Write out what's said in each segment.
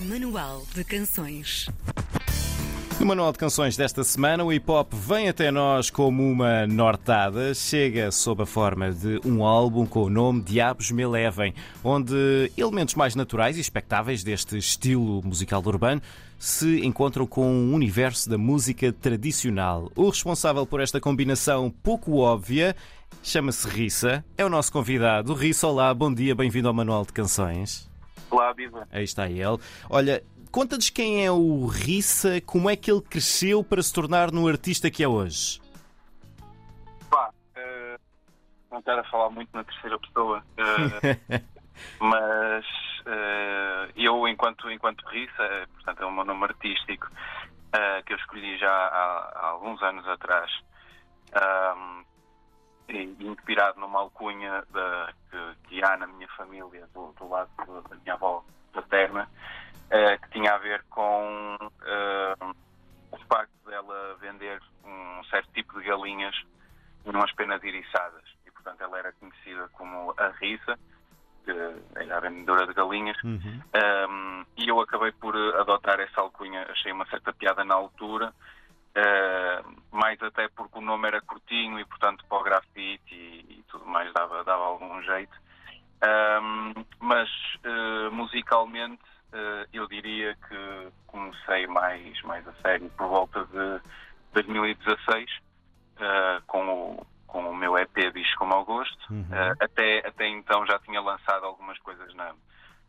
Manual de Canções. No Manual de Canções desta semana, o hip hop vem até nós como uma nortada. Chega sob a forma de um álbum com o nome Diabos Me Levem, onde elementos mais naturais e expectáveis deste estilo musical urbano se encontram com o universo da música tradicional. O responsável por esta combinação pouco óbvia chama-se Rissa, é o nosso convidado. Rissa, olá, bom dia, bem-vindo ao Manual de Canções. Aí está ele. Olha, conta-nos quem é o Rissa, como é que ele cresceu para se tornar no artista que é hoje. Pá, eh, não quero falar muito na terceira pessoa, eh, mas eh, eu, enquanto, enquanto Rissa, portanto é o meu nome artístico, que eu escolhi já há, há alguns anos atrás, ahm, e inspirado numa alcunha da, que, que há na minha família, do, do lado da minha avó paterna, eh, que tinha a ver com eh, o facto dela vender um certo tipo de galinhas numas penas iriçadas. E, portanto, ela era conhecida como a Rissa, que era a vendedora de galinhas. Uhum. Um, e eu acabei por adotar essa alcunha, achei uma certa piada na altura, uh, mais até o nome era curtinho e, portanto, para o grafite e, e tudo mais dava, dava algum jeito. Um, mas uh, musicalmente uh, eu diria que comecei mais, mais a sério por volta de 2016 uh, com, o, com o meu EP Bicho como ao Gosto. Uhum. Uh, até, até então já tinha lançado algumas coisas na,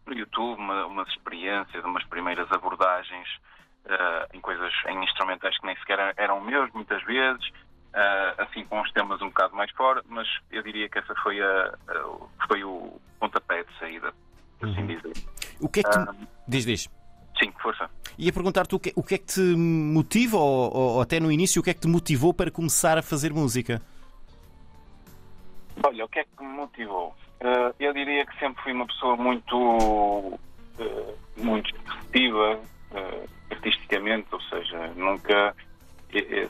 no YouTube, uma, umas experiências, umas primeiras abordagens em coisas, em instrumentais que nem sequer eram meus, muitas vezes, uh, assim com os temas um bocado mais fora, mas eu diria que essa foi, a, a- foi o pontapé de saída, por assim Uhum. dizer. O que é que. Ah. Diz, diz. Sim, força. Ia perguntar-te o que, o que é que te motiva, ou, ou- até no início, o que é que te motivou para começar a fazer música? Olha, o que é que me motivou? Eh, eu diria que sempre fui uma pessoa muito, eh, muito expressiva eh, artisticamente, ou seja, nunca.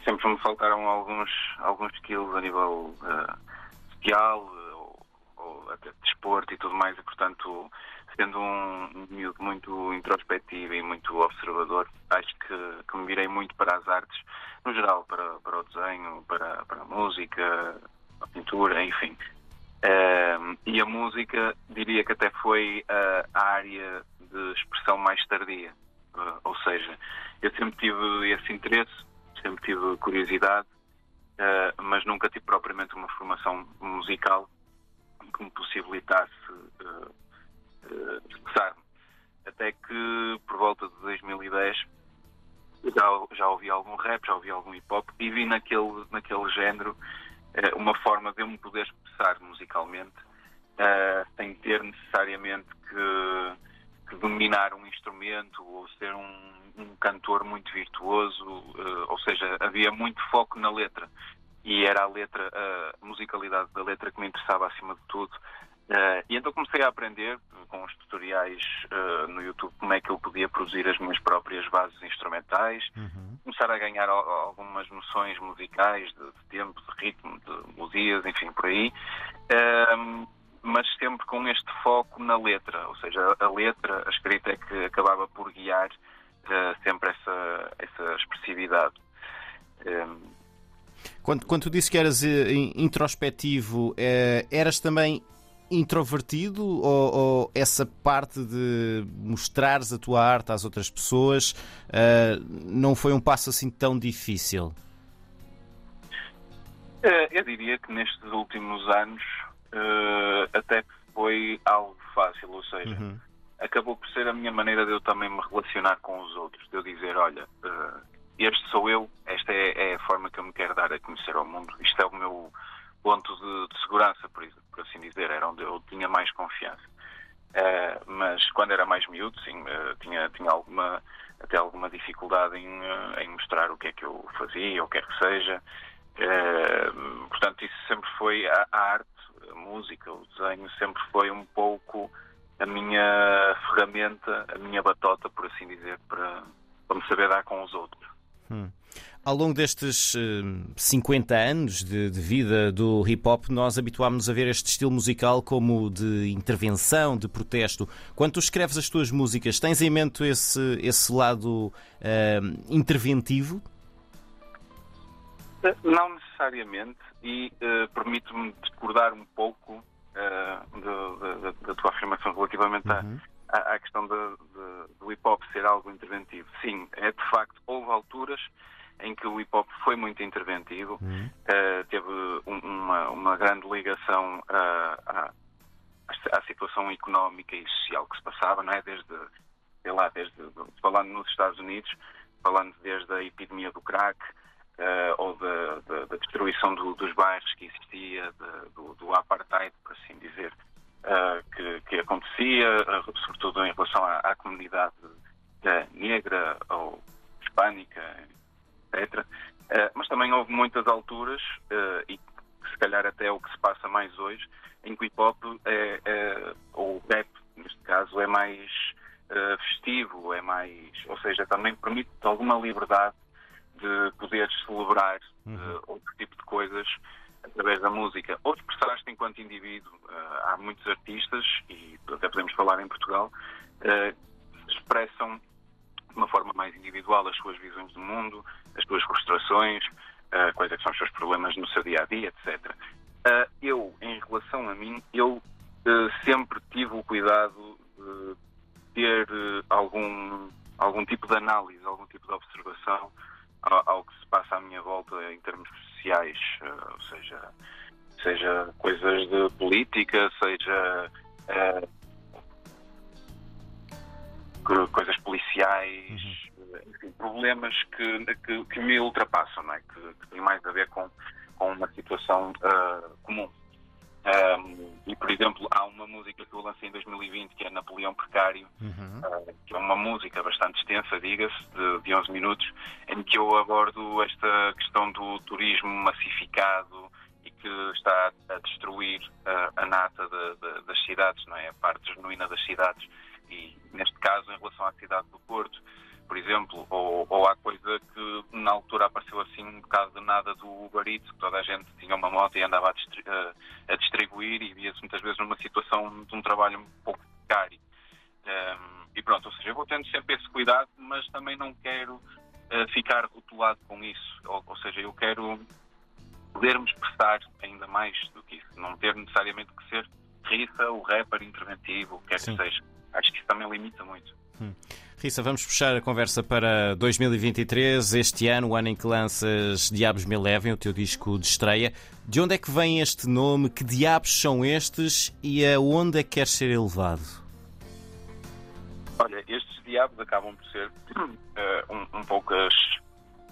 Sempre me faltaram alguns, alguns skills a nível eh, social eh, ou, ou até de desporto e tudo mais, e portanto, sendo um miúdo muito introspectivo e muito observador, acho que, que me virei muito para as artes, no geral, para, para o desenho, para, para a música, a pintura, enfim. Ehm, e a música, diria que até foi ah, a área de expressão mais tardia. Ah, ou seja, eu sempre tive esse interesse, sempre tive curiosidade, ah, mas nunca tive propriamente uma formação musical que me possibilitasse ah, expressar-me. Até que, por volta de 2010, já, já ouvi algum rap, já ouvi algum hip hop e vi naquele, naquele género uma forma de eu me poder expressar musicalmente sem ter necessariamente que, que dominar um instrumento ou ser um, um cantor muito virtuoso, eh, ou seja, havia muito foco na letra e era a letra, a musicalidade da letra que me interessava acima de tudo. Eh, e então comecei a aprender com os tutoriais eh, no YouTube como é que eu podia produzir as minhas próprias bases instrumentais, começar a ganhar al- algumas noções musicais de, de tempo, de ritmo, de melodias, enfim, por aí. Ehm, mas sempre com este foco na letra, ou seja, a letra, a escrita é que acabava por guiar eh, sempre essa, essa expressividade. Ehm, Quando, quando tu disse que eras eh, in- introspectivo, eh, eras também introvertido ou, ou essa parte de mostrares a tua arte às outras pessoas eh, não foi um passo assim tão difícil? Eu diria que nestes últimos anos eh, até que foi algo fácil, ou seja, Uhum. acabou por ser a minha maneira de eu também me relacionar com os outros, de eu dizer, olha, eh, este sou eu, esta é, é a forma que eu me quero dar a conhecer ao mundo, isto é o meu ponto de, de segurança, por, isso- por assim dizer, era onde eu tinha mais confiança. Eh, mas quando era mais miúdo, sim, tinha, tinha alguma, até alguma dificuldade em, em mostrar o que é que eu fazia, ou o que é que seja. Eh, portanto, isso sempre foi a, a arte, música, o desenho, sempre foi um pouco a minha ferramenta, a minha batota, por assim dizer, para, para me saber dar com os outros. Ao longo destes uh, 50 anos de, de, vida do hip hop, nós habituámos-nos a ver este estilo musical como de intervenção, de protesto. Quando tu escreves as tuas músicas, tens em mente esse, esse lado uh, interventivo? Não necessariamente, e uh, permite-me discordar um pouco da tua afirmação relativamente uhum. à, à, questão de, de, do hip hop ser algo interventivo. Sim, é de facto, houve alturas em que o hip hop foi muito interventivo, uhum. uh, teve um, uma, uma, grande ligação uh, à, à, situação económica e social que se passava, não é? Desde, sei lá, desde, falando nos Estados Unidos, falando desde a epidemia do crack, uh, ou da, da, da destruição do, dos bairros que existia, do, do, apartheid, por assim dizer, que, que, acontecia, sobretudo em relação à, à comunidade negra ou hispânica, etc. Uh, mas também houve muitas alturas, uh, e se calhar até é o que se passa mais hoje, em que o hip hop, é, é, ou rap, neste caso, é mais uh, festivo, é mais. ou seja, também permite alguma liberdade de poder celebrar uhum. outro tipo de coisas através da música ou expressar-te enquanto indivíduo. há muitos artistas, e até podemos falar em Portugal, que expressam de uma forma mais individual as suas visões do mundo, as suas frustrações, uh, quais é são os seus problemas no seu dia a dia, etc. Uh, eu, em relação a mim, eu uh, sempre tive o cuidado de ter algum, algum tipo de análise, algum tipo de observação volta em termos sociais, ou seja, seja coisas de política, seja coisas policiais, uhum. enfim, problemas que, que, que, me ultrapassam, não é? que, que têm mais a ver com, com uma situação uh, comum. Um, e, por exemplo, há uma música que eu lancei em 2020 que é Napoleão Precário, uhum. uh, que é uma música bastante extensa, diga-se, de, de 11 minutos, em que eu abordo esta questão do turismo massificado e que está a destruir uh, a nata de, de, das cidades, não é? a parte genuína das cidades e neste caso em relação à cidade do Porto, por exemplo, ou, ou há coisa que na altura apareceu assim um bocado de nada do Uber Eats, que toda a gente tinha uma moto e andava a, distri a, a distribuir e via-se muitas vezes numa situação de um trabalho um pouco precário. Um, e pronto, ou seja, eu vou tendo sempre esse cuidado, mas também não quero uh, ficar rotulado com isso. Ou, ou seja, eu quero poder-me expressar ainda mais do que isso. Não ter necessariamente que ser Rissa, o rapper interventivo, o que quer que seja acho que isso também limita muito. Rissa, vamos puxar a conversa para 2023, este ano, o ano em que lanças Diabos Me Levem, o teu disco de estreia. De onde é que vem este nome? Que diabos são estes e aonde é que queres ser elevado? Olha, estes diabos acabam por ser uh, um, um, pouco as,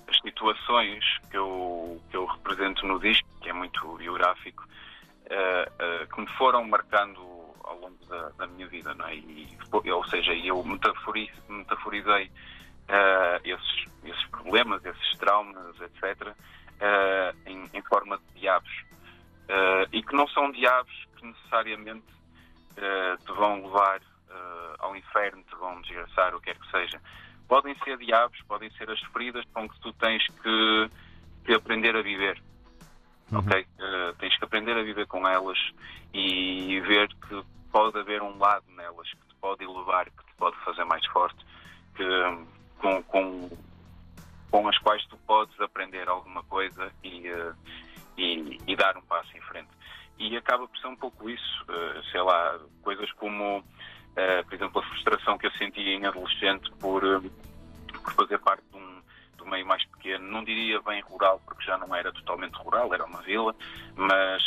as, situações que eu, que eu represento no disco, que é muito biográfico, uh, uh, que me foram marcando ao longo da, da minha vida, não é? E, ou seja, eu metaforizei uh, esses, esses problemas, esses traumas, etc., uh, eh, em, em, forma de diabos. Uh, e que não são diabos que necessariamente te vão levar ao inferno, te vão desgraçar, o que quer que seja. Podem ser diabos, podem ser as feridas com que tu tens que, que aprender a viver. Uhum. Ok? tens que aprender a viver com elas e ver que pode haver um lado nelas que te pode elevar, que te pode fazer mais forte, que, com, com, com as quais tu podes aprender alguma coisa e, uh, e, e, dar um passo em frente. E acaba por ser um pouco isso, uh, sei lá, coisas como, uh, por exemplo, a frustração que eu senti em adolescente por, por fazer parte de um, meio mais pequeno, não diria bem rural, porque já não era totalmente rural, era uma vila, mas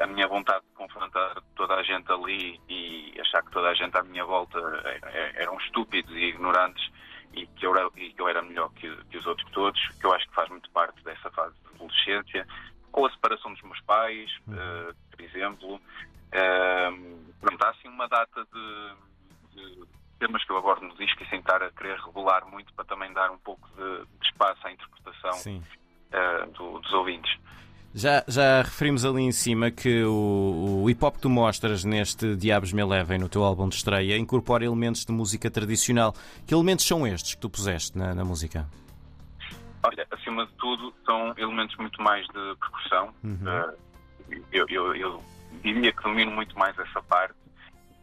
a minha vontade de confrontar toda a gente ali e achar que toda a gente à minha volta é, é, eram estúpidos e ignorantes e que eu era, que eu era melhor que, que, os outros todos, que eu acho que faz muito parte dessa fase de adolescência, ou a separação dos meus pais, uh, por exemplo. Uh, pronto, há assim uma data de, de, temas que eu abordo no disco e sem estar a querer revelar muito para também dar um pouco de, de espaço à interpretação uh, do, dos ouvintes. Já, já referimos ali em cima que o, o hip hop que tu mostras neste Diabos Me Levem, no teu álbum de estreia, incorpora elementos de música tradicional. Que elementos são estes que tu puseste na, na música? acima de tudo, são elementos muito mais de percussão. Uhum. Uh, eu, eu, eu, diria que domino muito mais essa parte.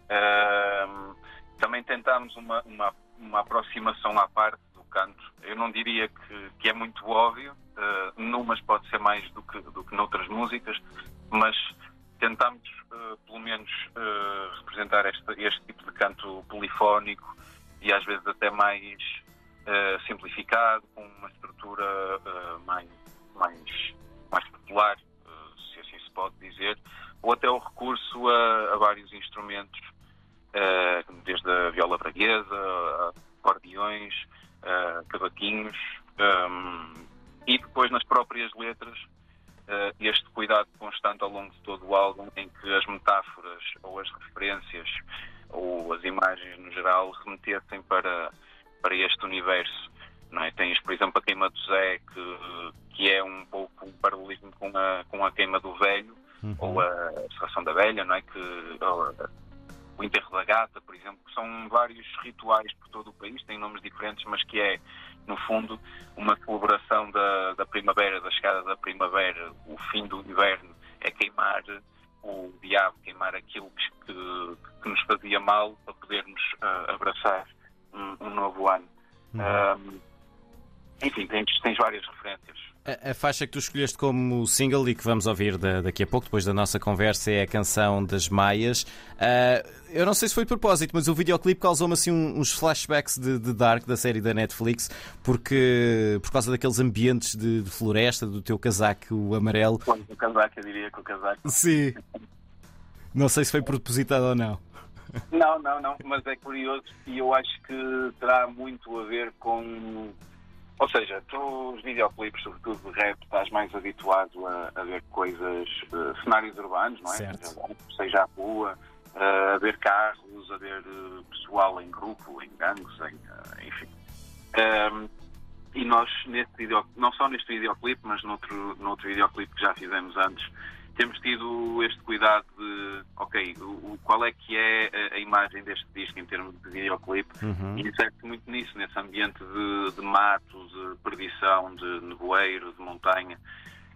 Uh, também tentámos uma, uma, uma, aproximação à parte do canto. Eu não diria que, que é muito óbvio, uh, mais do que, do que noutras músicas, mas tentámos, uh, pelo menos, uh, representar este, este tipo de canto polifónico e às vezes até mais uh, simplificado, com uma estrutura mais, mais, mais popular, se assim se pode dizer, ou até o recurso a, a vários instrumentos, desde a viola braguesa, acordeões, cavaquinhos, um, e depois nas próprias letras uh, este cuidado constante ao longo de todo o álbum em que as metáforas ou as referências ou as imagens no geral remetessem para, para este universo. Não é? Tens, por exemplo, a queima do Zé, que, que é um pouco um paralelismo com a, com a queima do velho, uhum. ou a serração da velha, não é? Que, o enterro da gata, por exemplo, são vários rituais por todo o país, têm nomes diferentes, mas que é no fundo, uma celebração da, da primavera, da chegada da primavera, o fim do inverno, é queimar o diabo, queimar aquilo que, que, que nos fazia mal para podermos uh, abraçar um, um, novo ano. Uhum. Um, enfim, tens, tens várias referências. A, a, faixa que tu escolheste como single e que vamos ouvir da, daqui a pouco, depois da nossa conversa, é a canção das Maias. Uh, eu não sei se foi de propósito, mas o videoclipe causou-me assim uns flashbacks de, de, Dark, da série da Netflix, porque por causa daqueles ambientes de, de floresta, do teu casaco amarelo. O casaco, eu diria que o casaco. Sim. Não sei se foi propositado ou não. Não, não, não, mas é curioso e eu acho que terá muito a ver com ou seja, tu, os videoclipes, sobretudo de rap, estás mais habituado a, a ver coisas, uh, cenários urbanos, não é? Certo. Seja a rua, uh, a ver carros, a ver uh, pessoal em grupo, em gangues, em, enfim. Um, ehm, e nós, neste video, não só neste videoclipe, mas noutro, noutro videoclipe que já fizemos antes, temos tido este cuidado de, ok, o, qual é que é a, imagem deste disco em termos de videoclipe uhum. e insere muito nisso, nesse ambiente de, de mato, de perdição, de nevoeiro, de montanha.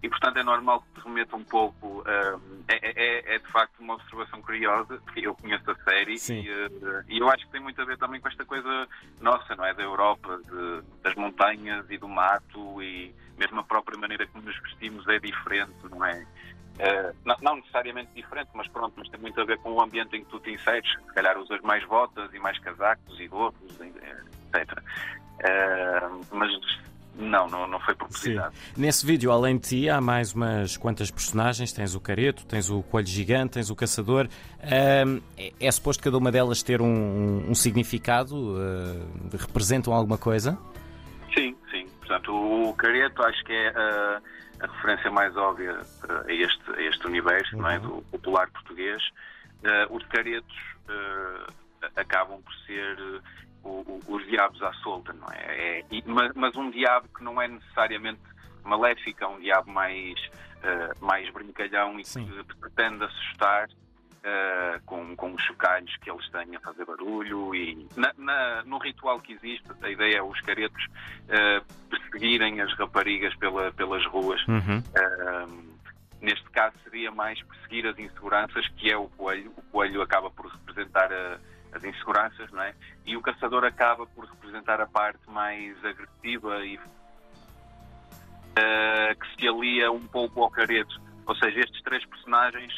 E, portanto, é normal que te remeta um pouco. Uh, é, é, é, de facto uma observação curiosa, porque eu conheço a série e, uh, e, eu acho que tem muito a ver também com esta coisa nossa, não é? Da Europa, de, das montanhas e do mato e mesmo a própria maneira como nos vestimos é diferente, não é? Uh, não, não, necessariamente diferente, mas pronto, mas tem muito a ver com o ambiente em que tu te inseres. Se calhar usas mais botas e mais casacos e gorros, etc. Uh, mas não, não, não foi propositado. Nesse vídeo, além de ti, há mais umas quantas personagens. Tens o Careto, tens o Coelho Gigante, tens o Caçador. Uh, é, é, suposto cada uma delas ter um, um, um significado? representam alguma coisa? Sim, sim. Portanto, o Careto acho que é a referência mais óbvia a este, a este universo uhum. não é? Uhum. do popular português. Uh, os caretos uh, acabam por ser uh, o, os diabos à solta, não é? é e, mas, mas, um diabo que não é necessariamente maléfico, é um diabo mais, mais brincalhão e Sim. que pretende assustar Uh, com, com os chocalhos que eles têm a fazer barulho e na, na, no ritual que existe, a ideia é os caretos uh, perseguirem as raparigas pela, pelas ruas. Uhum. Uh, neste caso seria mais perseguir as inseguranças, que é o coelho. O coelho acaba por representar a, as inseguranças, não é? E o caçador acaba por representar a parte mais agressiva e que se alia um pouco ao careto. Ou seja, estes três personagens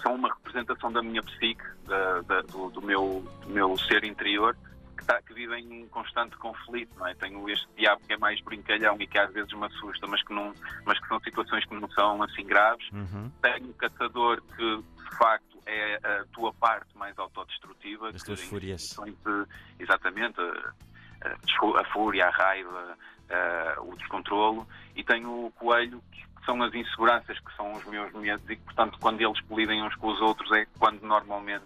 são uma representação da minha psique, da, da, do, do, meu, do meu ser interior, que, tá, que vive em constante conflito, não é? Tenho este diabo que é mais brincalhão e que às vezes me assusta, mas que, não, mas que são situações que não são assim graves. Uhum. Tenho o caçador que, de facto, é a tua parte mais autodestrutiva. As tuas fúrias. De, exatamente. A, a, a, fúria, a raiva, a, o descontrolo. E tenho o coelho que são as inseguranças que são os meus medos e que, portanto, quando eles colidem uns com os outros é quando normalmente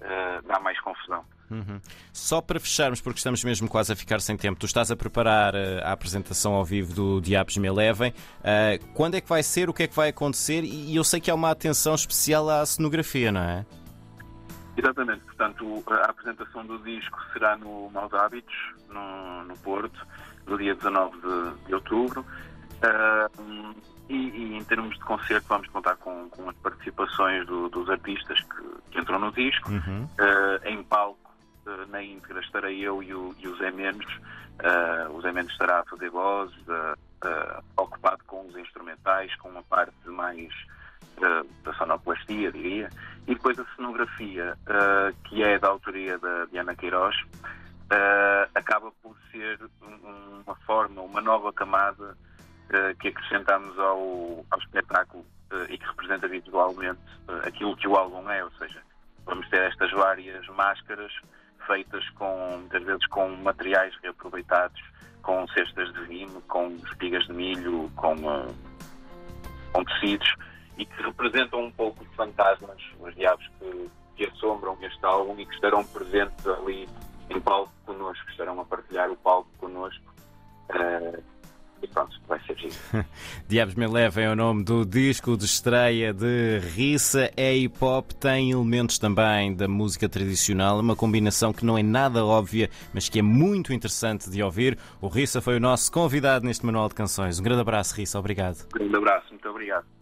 uh, dá mais confusão. Uhum. Só para fecharmos, porque estamos mesmo quase a ficar sem tempo, tu estás a preparar uh, a apresentação ao vivo do Diabos Me Levem. Uh, quando é que vai ser? O que é que vai acontecer? E eu sei que há uma atenção especial à cenografia, não é? Exatamente, portanto, a apresentação do disco será no Maus Hábitos, no, no Porto, no dia 19 de, de outubro. Uh, e, e, em termos de concerto, vamos contar com, com as participações do, dos artistas que, que, entram no disco. Uhum. Uh, em palco, uh, na íntegra, estarei eu e o, e o Zé Mendes. o Zé Mendes estará a fazer vozes, ocupado com os instrumentais, com uma parte mais da, da sonoplastia, diria, e depois a cenografia, uh, que é da autoria da Diana Queiroz, uh, acaba por ser um, uma forma, uma nova camada uh, que acrescentamos ao, ao espetáculo e que representa visualmente aquilo que o álbum é, ou seja, vamos ter estas várias máscaras feitas com, muitas vezes com materiais reaproveitados, com cestas de vinho, com espigas de milho, com, com tecidos, e que representam um pouco os fantasmas, os diabos que, que assombram este álbum e que estarão presentes ali em palco connosco, estarão a partilhar o palco connosco. Uh, e pronto, vai ser giro. Diabos Me Levem é o nome do disco de estreia de Rissa. É hip hop, tem elementos também da música tradicional, uma combinação que não é nada óbvia, mas que é muito interessante de ouvir. O Rissa foi o nosso convidado neste Manual de Canções. Um grande abraço, Rissa. Obrigado. Um grande abraço, muito obrigado.